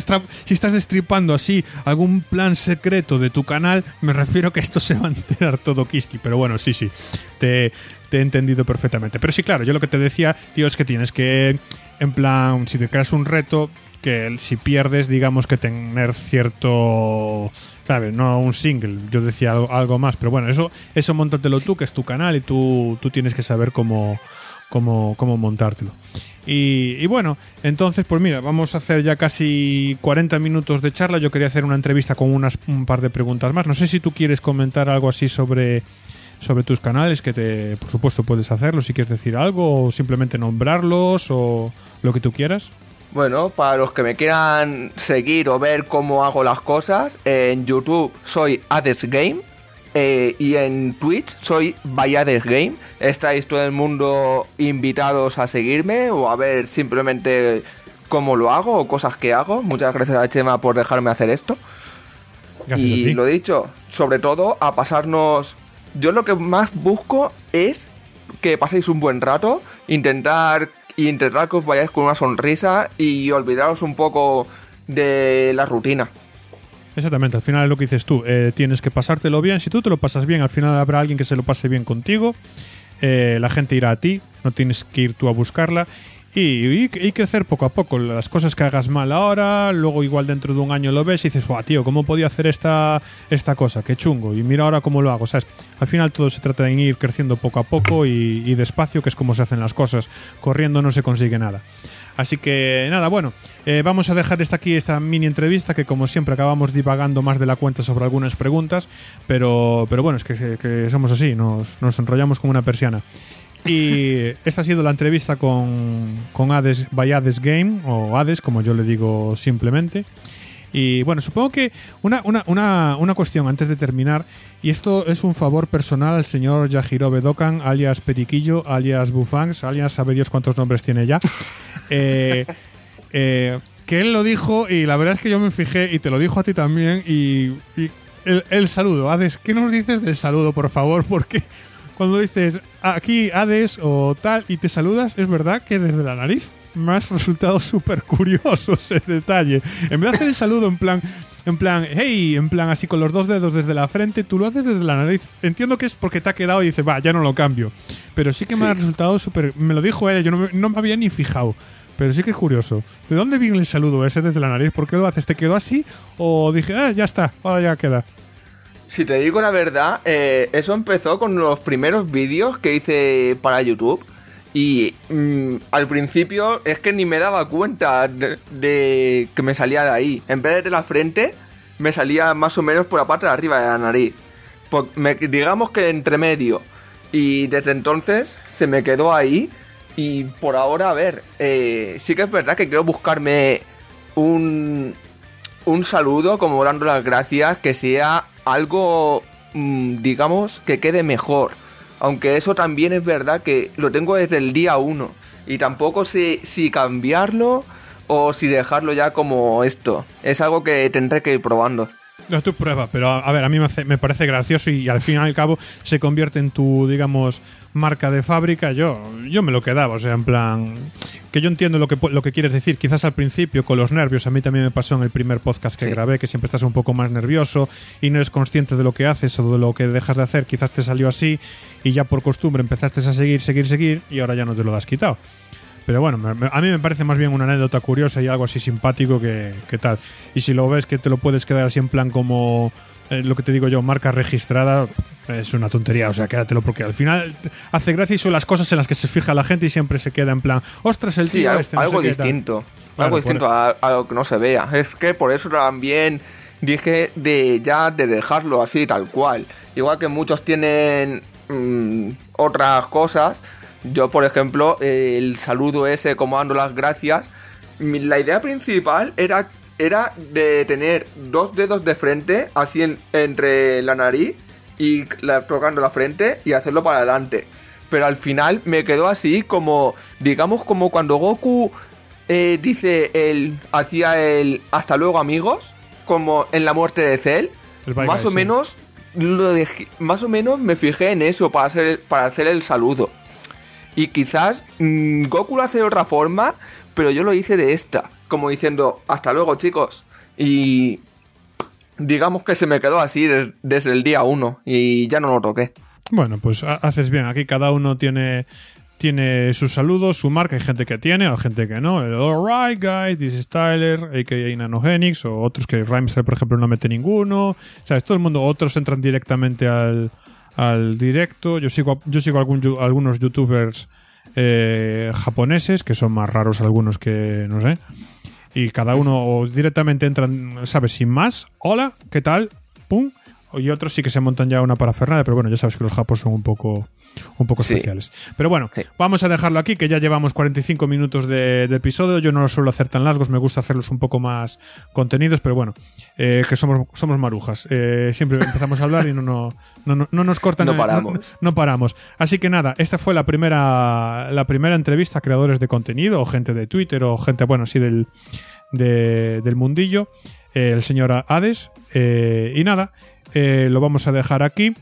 si estás destripando así algún plan secreto de tu canal, me refiero que esto se va a enterar todo Kiski. Pero bueno, sí, sí, te, te he entendido perfectamente. Pero sí, claro, yo lo que te decía, tío, es que tienes que, en plan, si te creas un reto, que si pierdes, digamos que tener cierto... ¿Sabes? No un single, yo decía algo, más, pero bueno, eso, eso montatelo tú, que es tu canal y tú, tú tienes que saber cómo, cómo, cómo montártelo. Y, y bueno, entonces, pues mira, vamos a hacer ya casi 40 minutos de charla. Yo quería hacer una entrevista con unas, un par de preguntas más. No sé si tú quieres comentar algo así sobre, sobre tus canales, que te, por supuesto puedes hacerlo, si quieres decir algo, o simplemente nombrarlos, o lo que tú quieras. Bueno, para los que me quieran seguir o ver cómo hago las cosas, en YouTube soy Hades Game eh, y en Twitch soy Vallades Game. Estáis todo el mundo invitados a seguirme o a ver simplemente cómo lo hago o cosas que hago. Muchas gracias a Chema por dejarme hacer esto. Gracias y lo dicho, sobre todo a pasarnos. Yo lo que más busco es que paséis un buen rato, intentar intentar que os vayáis con una sonrisa y olvidaros un poco de la rutina. Exactamente, al final es lo que dices tú. eh, tienes que pasártelo bien. Si tú te lo pasas bien, al final habrá alguien que se lo pase bien contigo. eh, la gente irá a ti, no tienes que ir tú a buscarla. Y, crecer poco a poco. Las cosas que hagas mal ahora, luego igual dentro de un año lo ves y dices, guau, tío, ¿cómo podía hacer esta, esta cosa? Qué chungo. Y mira ahora cómo lo hago, ¿sabes? Al final todo se trata de ir creciendo poco a poco y, y despacio, que es como se hacen las cosas. Corriendo no se consigue nada. Así que nada, bueno, eh, vamos a dejar esta aquí esta mini entrevista que como siempre acabamos divagando más de la cuenta sobre algunas preguntas, pero, pero bueno, es que, que somos así, nos, nos enrollamos como una persiana. Y esta ha sido la entrevista con, con Hades by Hades Game, o Hades, como yo le digo simplemente. Y bueno, supongo que una, una, una, una cuestión antes de terminar, y esto es un favor personal al señor Yajirobe Dokan, alias Periquillo, alias Bufangs, alias sabe Dios cuántos nombres tiene ya. (laughs) Eh, eh, que él lo dijo y la verdad es que yo me fijé y te lo dijo a ti también y, y el, el saludo, Hades, ¿qué nos dices del saludo, por favor? (laughs) Porque cuando dices aquí Hades o tal y te saludas, es verdad que desde la nariz me has resultado (laughs) súper curioso ese detalle. En vez de hacer el saludo en plan, en plan, hey, en plan así con los dos dedos desde la frente, tú lo haces desde la nariz. Entiendo que es porque te ha quedado y dices, va, ya no lo cambio. Pero sí que me Sí. ha resultado súper. Me lo dijo ella, yo no me, no me había ni fijado. Pero sí que es curioso. ¿De dónde viene el saludo ese desde la nariz? ¿Por qué lo haces? ¿Te quedó así? ¿O dije, ah, ya está, ahora ya queda? Si te digo la verdad, eh, eso empezó con los primeros vídeos que hice para YouTube. Y mm, al principio es que ni me daba cuenta de, que me salía de ahí. En vez de la frente, me salía más o menos por la parte de arriba de la nariz. Digamos que entre medio. Y desde entonces se me quedó ahí. Y por ahora, a ver, eh, sí que es verdad que quiero buscarme un, un saludo, como dando las gracias, que sea algo, mm, digamos, que quede mejor. Aunque eso también es verdad que lo tengo desde el día 1. Y tampoco sé si cambiarlo o si dejarlo ya como esto. Es algo que tendré que ir probando. No, tu prueba, pero a, a ver, a mí me, hace- me parece gracioso y, al fin y al cabo se convierte en tu, digamos, marca de fábrica. Yo, yo me lo quedaba, o sea, en plan. Que yo entiendo lo que, lo que quieres decir. Quizás al principio, con los nervios, a mí también me pasó en el primer podcast que Sí. grabé, que siempre estás un poco más nervioso y no eres consciente de lo que haces o de lo que dejas de hacer. Quizás te salió así y ya por costumbre empezaste a seguir, seguir, seguir y ahora ya no te lo has quitado. Pero bueno, a mí me parece más bien una anécdota curiosa y algo así simpático que, que tal. Y si lo ves que te lo puedes quedar así en plan como eh, lo que te digo yo, marca registrada, es una tontería. O sea, quédatelo porque al final hace gracia y son las cosas en las que se fija la gente y siempre se queda en plan, ostras, el Sí, tío algo, este. no algo sé qué, tal". distinto. Algo distinto a, a lo que no se vea. Es que por eso también dije de ya de dejarlo así, tal cual. Igual que muchos tienen mm, otras cosas. Yo, por ejemplo, eh, el saludo ese, como dando las gracias. mi- La idea principal era, era de tener dos dedos de frente, así en- entre la nariz y la- tocando la frente y hacerlo para adelante. Pero al final me quedó así como, digamos, como cuando Goku eh, dice el, hacía el hasta luego amigos, como en la muerte de Cell. Más o sí. menos lo más o menos me fijé en eso para hacer, para hacer el saludo. Y quizás mm, Goku lo hace de otra forma, pero yo lo hice de esta. como diciendo, hasta luego chicos. Y digamos que se me quedó así desde el día uno y ya no lo toqué. Bueno, pues haces bien. Aquí cada uno tiene tiene sus saludos, su marca. Hay gente que tiene, hay gente que no. El Alright, guys, this is Tyler, a.k.a. Nanogenix, o otros que Rhymester, por ejemplo, no mete ninguno. O sea, todo el mundo, otros entran directamente al, al directo. Yo sigo, yo sigo algunos youtubers eh, japoneses, que son más raros algunos que, no sé. Y cada uno directamente entran, ¿sabes? Sin más. Hola, ¿qué tal? Pum. Y otros sí que se montan ya una parafernalia, pero bueno, ya sabes que los japos son un poco un poco especiales. Pero bueno, vamos a dejarlo aquí, que ya llevamos 45 minutos de, episodio. Yo no lo suelo hacer tan largos, me gusta hacerlos un poco más contenidos, pero bueno, eh, que somos, somos marujas. Eh, siempre empezamos a hablar y no, no, no, no nos cortan. No paramos. No, paramos. Así que nada, esta fue la primera, la primera entrevista a creadores de contenido, o gente de Twitter, o gente, bueno, así del, del mundillo. Eh, el señor Hades. y nada, lo vamos a dejar aquí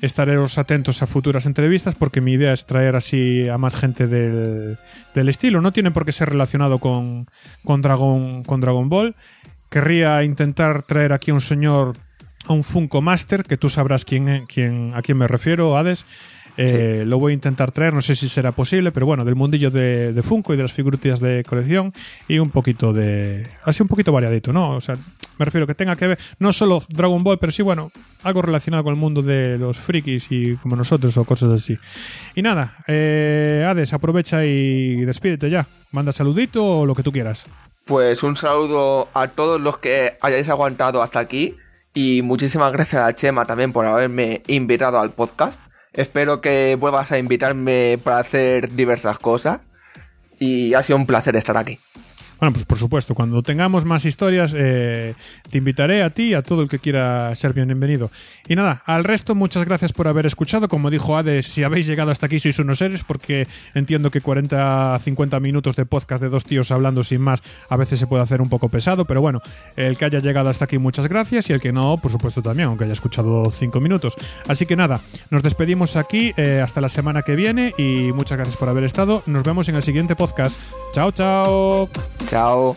estaréos atentos a futuras entrevistas porque mi idea es traer así a más gente del, estilo. No tiene por qué ser relacionado con, con, Dragon, con Dragon Ball. Querría intentar traer aquí a un señor, a un Funko Master, que tú sabrás quién, quién, a quién me refiero, Hades. Eh, lo voy a intentar traer, no sé si será posible, pero bueno, del mundillo de, de Funko y de las figuritas de colección y un poquito de... Así un poquito variadito, ¿no? O sea, me refiero que tenga que ver no solo Dragon Ball, pero sí, bueno, algo relacionado con el mundo de los frikis y como nosotros o cosas así. Y nada, eh, Hades, aprovecha y despídete ya. Manda saludito o lo que tú quieras. Pues un saludo a todos los que hayáis aguantado hasta aquí y muchísimas gracias a Chema también por haberme invitado al podcast. Espero que vuelvas a invitarme para hacer diversas cosas y ha sido un placer estar aquí. Bueno, pues por supuesto, cuando tengamos más historias, eh, te invitaré a ti y a todo el que quiera ser bienvenido. Y nada, al resto, muchas gracias por haber escuchado. Como dijo Ades, si habéis llegado hasta aquí sois unos seres, porque entiendo que 40, 50 minutos de podcast de dos tíos hablando sin más a veces se puede hacer un poco pesado, pero bueno, el que haya llegado hasta aquí, muchas gracias, y el que no, por supuesto también, aunque haya escuchado 5 minutos. Así que nada, nos despedimos aquí eh, hasta la semana que viene y muchas gracias por haber estado. Nos vemos en el siguiente podcast. Chao, chao. Chao.